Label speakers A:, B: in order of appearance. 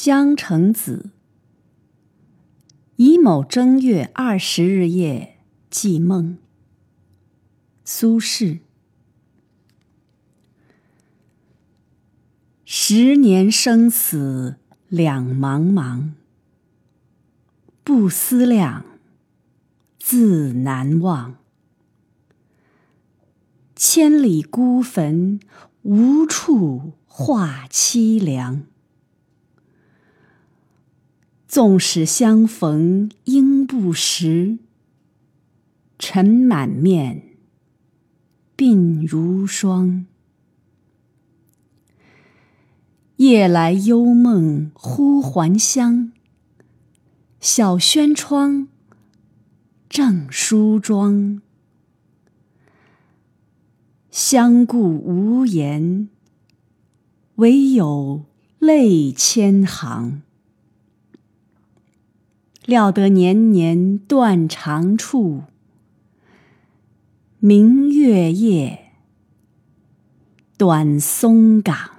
A: 江城子，乙卯正月二十日夜记梦。苏轼。十年生死两茫茫，不思量，自难忘。千里孤坟，无处话凄凉。纵使相逢应不识，尘满面，鬓如霜。夜来幽梦忽还乡，小轩窗，正梳妆。相顾无言，唯有泪千行。料得年年断肠处，明月夜，短松冈。